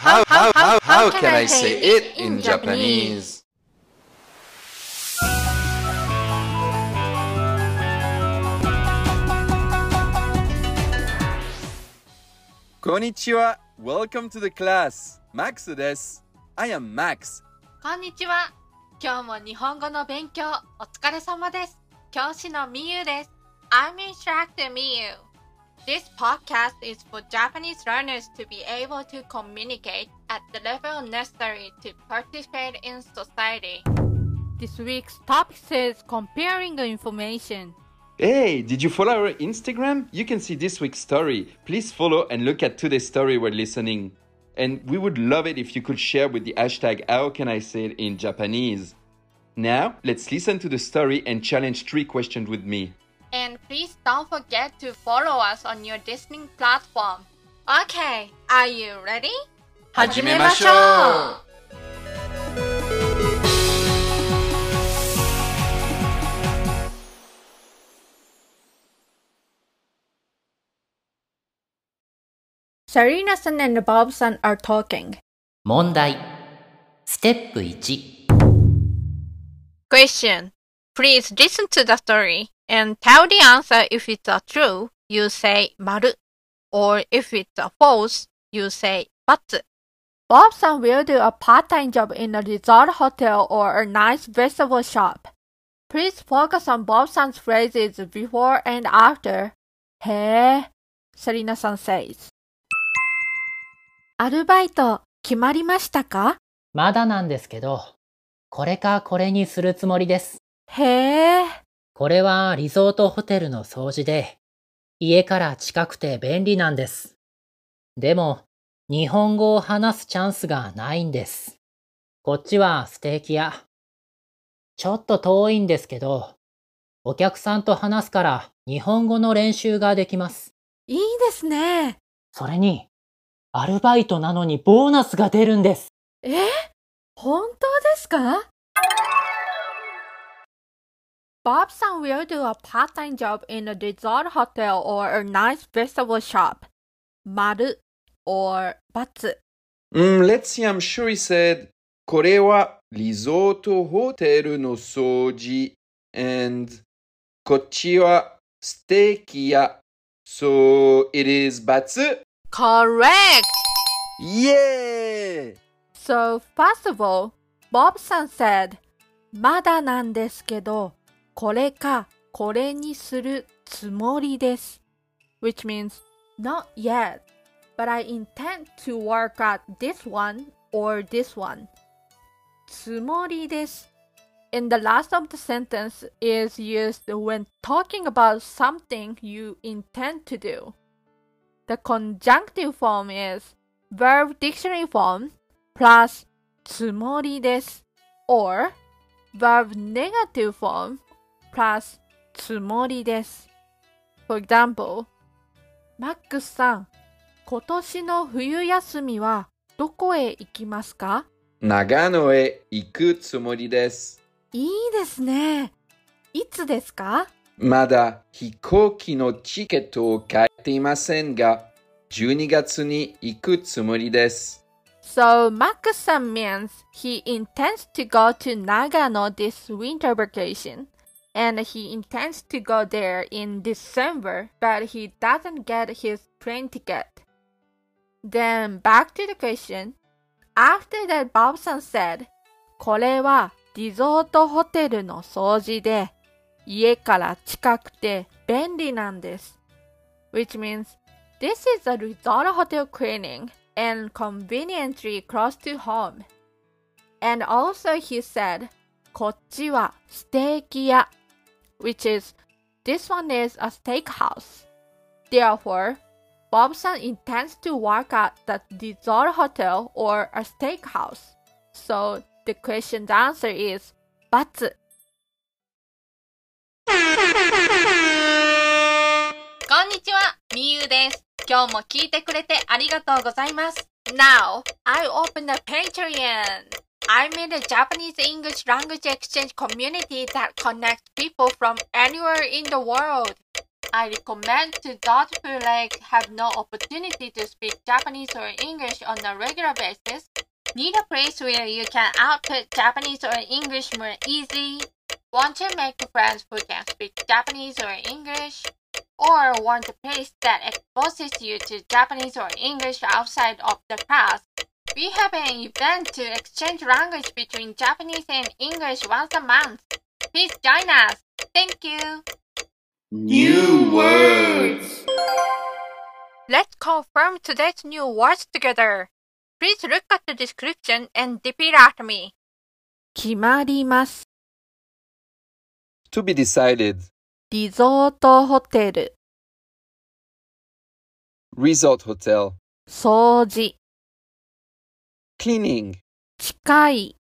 How, how, how, how can I say it in Japanese? Konnichiwa. Welcome to the class. Max です。I am Max. こんにちは。今日も日本語の勉強お疲れ様です。教師のみゆです。I'm Instructor Miyu. This podcast is for Japanese learners to be able to communicate at the level necessary to participate in society. This week's topic is comparing information. Hey, did you follow our Instagram? You can see this week's story. Please follow and look at today's story while listening. And we would love it if you could share with the hashtag How Can I Say It in Japanese. Now, let's listen to the story and challenge three questions with me And please don't forget to follow us on your listening platform. Okay, are you ready? 始めましょうサリーナさん and Bob さん are talking. 問題。ステップ1。 Question. Please listen to the story And tell the answer if it's a true, you say 丸 or if it's a false, you say ×. Bob さん will do a part-time job in a resort hotel or a nice vegetable shop. Please focus on Bob さん 's phrases before and after. へえ、セリナさん says. アルバイト決まりましたかまだなんですけど、これかこれにするつもりです。へえ。これはリゾートホテルの掃除で、家から近くて便利なんです。でも、日本語を話すチャンスがないんです。こっちはステーキ屋。ちょっと遠いんですけど、お客さんと話すから日本語の練習ができます。いいですね。それに、アルバイトなのにボーナスが出るんです。え？本当ですか？Bob-san will do a part-time job in a resort hotel or a nice vegetable shop. Maru or batsu. Mm, let's see, I'm sure he said, Kore wa risotto hotel and kochi wa. So it is batsu? Correct! Yeah! So first of all, Bob-san said, まだなんですけど。これかこれにするつもりです。Which means, not yet, but I intend to work at this one or this one. つもりです。In the last of the sentence is used when talking about something you intend to do. The conjunctive form is verb dictionary form plus つもりです or verb negative form plus つもりです。For example, マックスさん、今年の冬休みはどこへ行きますか？長野へ行くつもりです。いいですね。いつですか？まだ飛行機のチケットを買っていませんが、12月に行くつもりです。So, Max-san means he intends to go to Nagano this winter vacation. and he intends to go there in December, but he doesn't get his train ticket. Then back to the question. After that, Bob-san said, これはリゾートホテルの掃除で家から近くて便利なんです。Which means, this is a resort hotel cleaning and conveniently close to home. And also he said, こっちはステーキ屋 which is this one is a steakhouse. Therefore, Bob-san intends to work at the resort hotel or a steakhouse. So the question's answer is but Konnichiwa, Miyu I open the Patreon. I made a Japanese English language exchange community that connects people from anywhere in the world. I recommend to those who like have no opportunity to speak Japanese or English on a regular basis, need a place where you can output Japanese or English more easily, want to make friends who can speak Japanese or English, or want a place that exposes you to Japanese or English outside of the class. We have an event to exchange language between Japanese and English once a month. Please join us. Thank you. New words. Let's confirm today's new words together. Please look at the description and repeat after me. 決まります。 To be decided. リゾートホテル、 Resort hotel. 掃除、 Cleaning. 近い、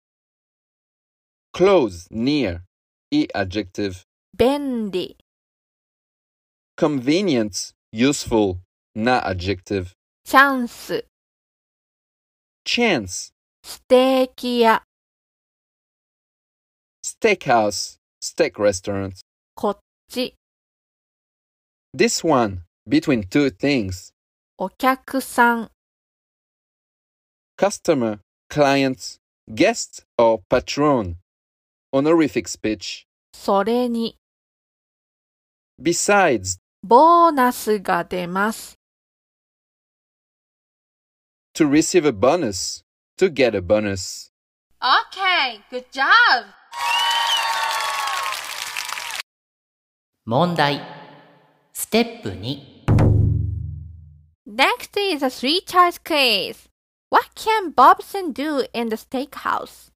Close. Near. E adjective. 便利、 Convenient. Useful. Na adjective. チャンス、 Chance. ステーキ屋、 Steakhouse. Steak restaurant. こっち、 This one. Between two things. お客さん、 Customer. Client. Guest or patron. Honorific speech. それに、 Besides. ボーナスが出ます。 To receive a bonus. To get a bonus. Okay, good job! 問題。ステップ2。 Next is a three choice quiz. What can Bob-san do in the steakhouse?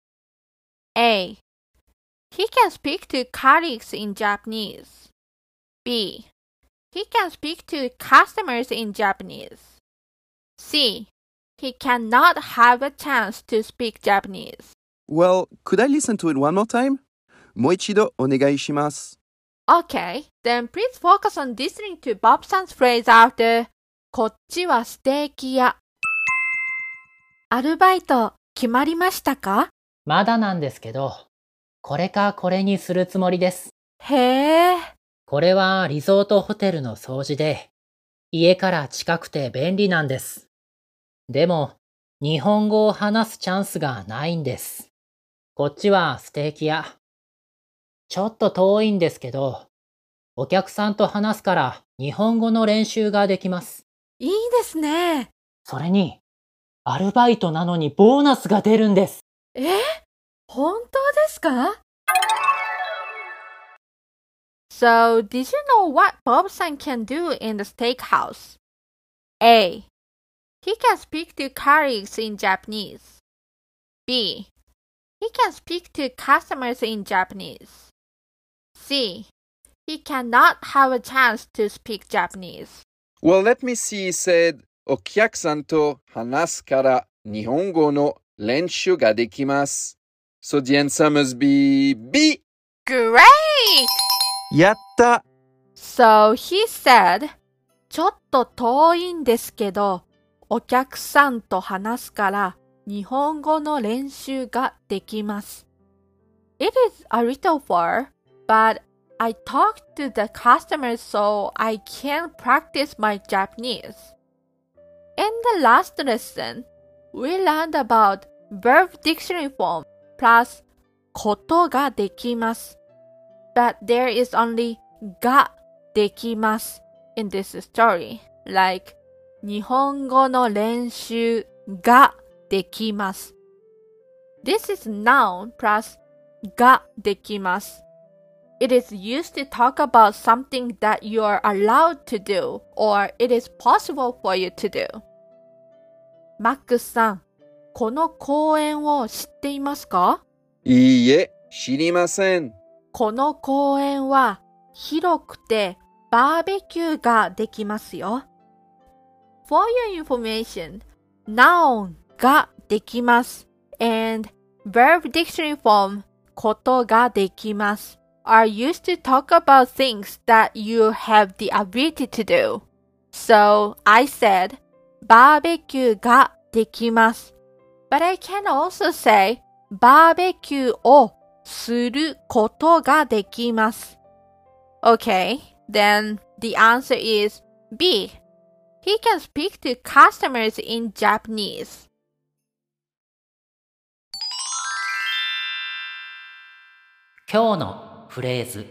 A. He can speak to colleagues in Japanese. B. He can speak to customers in Japanese. C. He cannot have a chance to speak Japanese. Well, could I listen to it one more time? もう一度お願いします。Okay, then please focus on listening to Bob-san's phrase after こっちはステーキ屋アルバイト決まりましたか？まだなんですけど、これかこれにするつもりです。へえ、これはリゾートホテルの掃除で、家から近くて便利なんです。でも、日本語を話すチャンスがないんです。こっちはステーキ屋。ちょっと遠いんですけど、お客さんと話すから日本語の練習ができます。いいですね。それに、アルバイトなのにボーナスが出るんです。え本当ですか ?So, did you know what Bob-san can do in the steakhouse? A. He can speak to colleagues in Japanese. B. He can speak to customers in Japanese. C. He cannot have a chance to speak Japanese. Well, let me see, said. お客さんと話すから日本語の練習ができます。So the answer must be B. Great! やった So he said, ちょっと遠いんですけど、お客さんと話すから日本語の練習ができます。It is a little far, but I talked to the customers so I can practice my Japanese. In the last lesson, we learned about verb dictionary form plus ことができます。but there is only ができます in this story. Like 日本語の練習ができます。This is noun plus ができます。 It is used to talk about something that you are allowed to do or it is possible for you to do. マックスさん、この公園を知っていますかいいえ、知りません。この公園は広くてバーベキューができますよ。For your information, noun ができます and verb dictionary form ことができます are used to talk about things that you have the ability to do. So I said バーベキューができます。But I can also say バーベキューをすることができます。Okay, then The answer is B. He can speak to customers in Japanese. 今日の フレーズ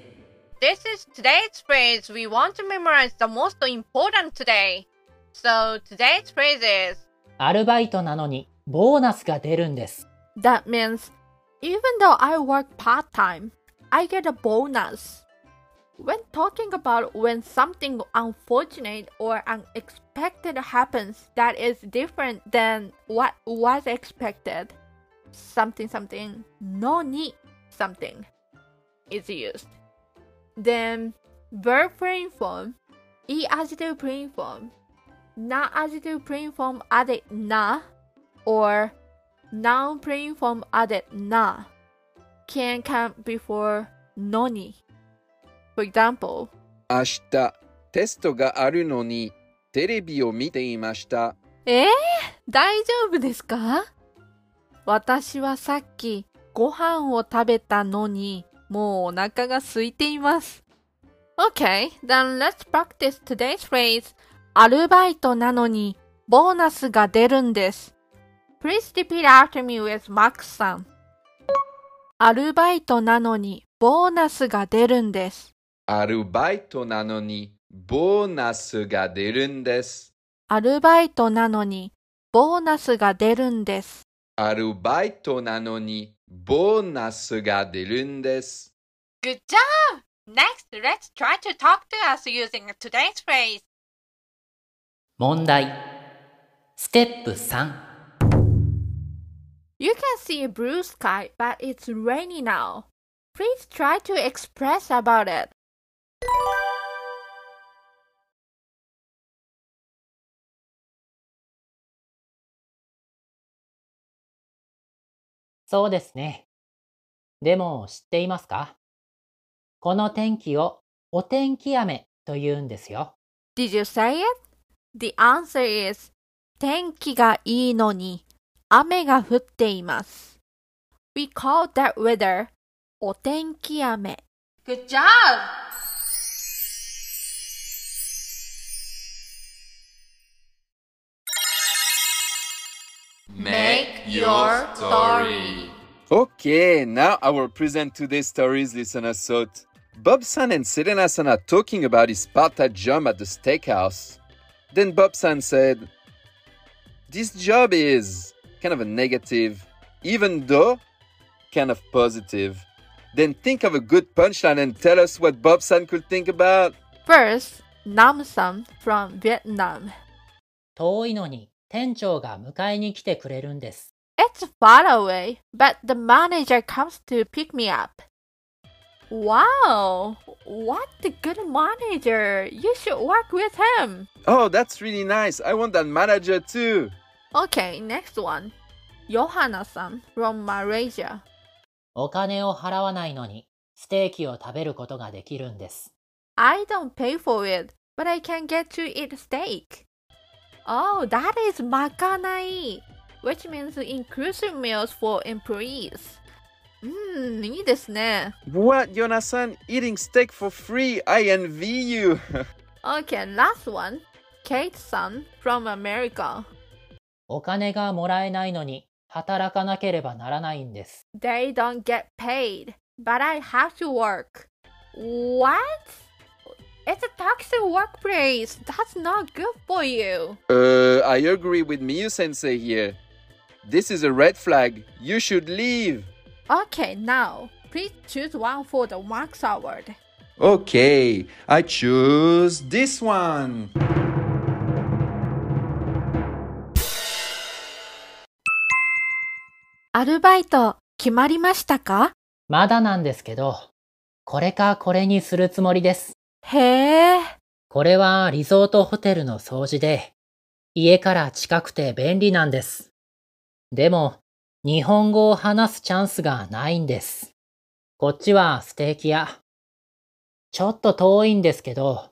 This is today's phrase. We want to memorize the most important today. So today's phrase is アルバイトなのにボーナスが出るんです。 That means even though I work part time, I get a bonus. When talking about when something unfortunate or unexpected happens that is different than what was expected, something something no ni something Is used. Then verb plain form, e adjective plain form, na adjective plain form added na or noun plain form added na can come before noni. For example, 明日テストがあるのにテレビを見ていました。えー、大丈夫ですか私はさっきご飯を食べたのにもうお腹が空いています。Okay, then let's practice today's phrase アルバイトなのにボーナスが出るんです。Please repeat after me with Max さん。アルバイトなのにボーナスが出るんです。アルバイトなのにボーナスが出るんです。アルバイトなのにボーナスが出るんです。アルバイトなのに ボーナスが出るんです。 Good job! Next, let's try to talk to us using today's phrase. 問題ステップ3 You can see a blue sky, but it's rainy now. Please try to express about it. そうですね。でも知っていますか？この天気をお天気雨と言うんですよ。Did you say it? The answer is 天気がいいのに雨が降っています。We call that weather お天気雨。Good job! Make your story. Okay, now I will present today's stories listener thought. Bob-san and Selena-san are talking about his part-time job at the steakhouse. Then Bob-san said, This job is kind of a negative, even though kind of positive. Then think of a good punchline and tell us what Bob-san could think about. First, Nam Sam from Vietnam. 遠いのに 店長が迎えに来てくれるんです。It's far away, but the manager comes to pick me up. Wow, what a good manager! You should work with him. Oh, that's really nice. I want that manager too. Okay, next one. Johanna-san from Malaysia. お金を払わないのにステーキを食べることができるんです。I don't pay for it, but I can get to eat steak. Oh, that is makanai, which means inclusive meals for employees. うん、いいですね。 What, Jonas-san? Eating steak for free? I envy you. Okay, last one. Kate-san from America. お金がもらえないのに働かなければならないんです。 They don't get paid, but I have to work. What? It's a toxic workplace. That's not good for you. Uh, I agree with Miyu sensei here. This is a red flag. You should leave. Okay, now please choose one for the Max Award. Okay, I choose this one. アルバイト決まりましたかまだなんですけど、これかこれにするつもりです。へえ。これはリゾートホテルの掃除で、家から近くて便利なんです。でも、日本語を話すチャンスがないんです。こっちはステーキ屋。ちょっと遠いんですけど、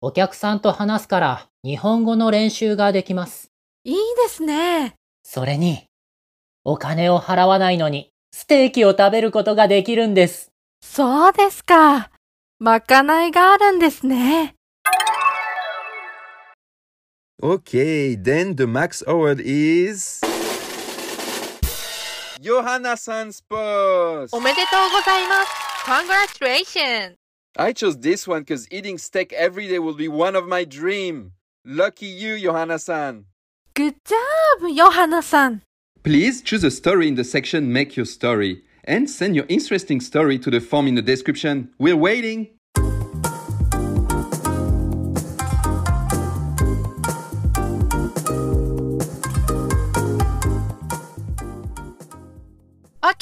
お客さんと話すから日本語の練習ができます。いいですね。それに、お金を払わないのにステーキを食べることができるんです。そうですか。まかないがあるんですね。 Okay, then the max award is. Johanna-san's post! おめでとうございます Congratulations! I chose this one because eating steak every day will be one of my dream. Lucky you, Johanna-san. Good job, ヨハナさん Please choose a story in the section Make Your Story and send your interesting story to the form in the description. We're waiting.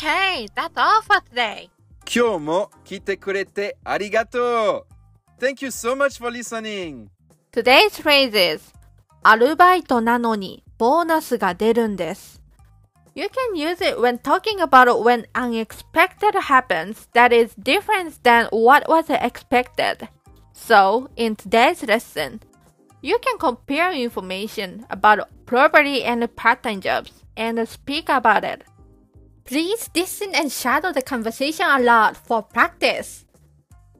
Okay, that's all for today. 今日も来てくれてありがとう Thank you so much for listening! Today's phrase is アルバイトなのにボーナスが出るんです。You can use it when talking about when unexpected happens that is different than what was expected. So, in today's lesson, you can compare information about property and part-time jobs and speak about it. Please listen and shadow the conversation a lot for practice.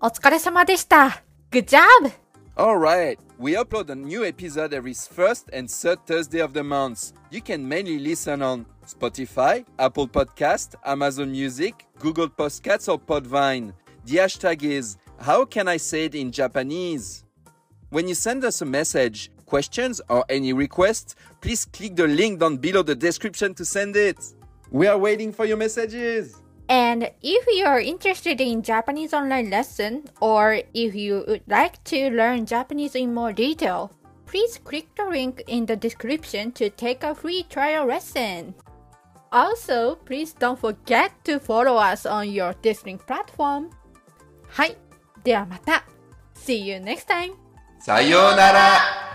お疲れ様でした。Good job! Alright, we upload a new episode every first and third Thursday of the month. You can mainly listen on Spotify, Apple Podcast, Amazon Music, Google Podcasts or Podbean. The hashtag is how can I say it in Japanese? When you send us a message, questions or any requests, please click the link down below the description to send it. We are waiting for your messages. And if you are interested in Japanese online lesson or if you would like to learn Japanese in more detail, please click the link in the description to take a free trial lesson. Also, please don't forget to follow us on your listening platform. はい、ではまた。See you next time! さようなら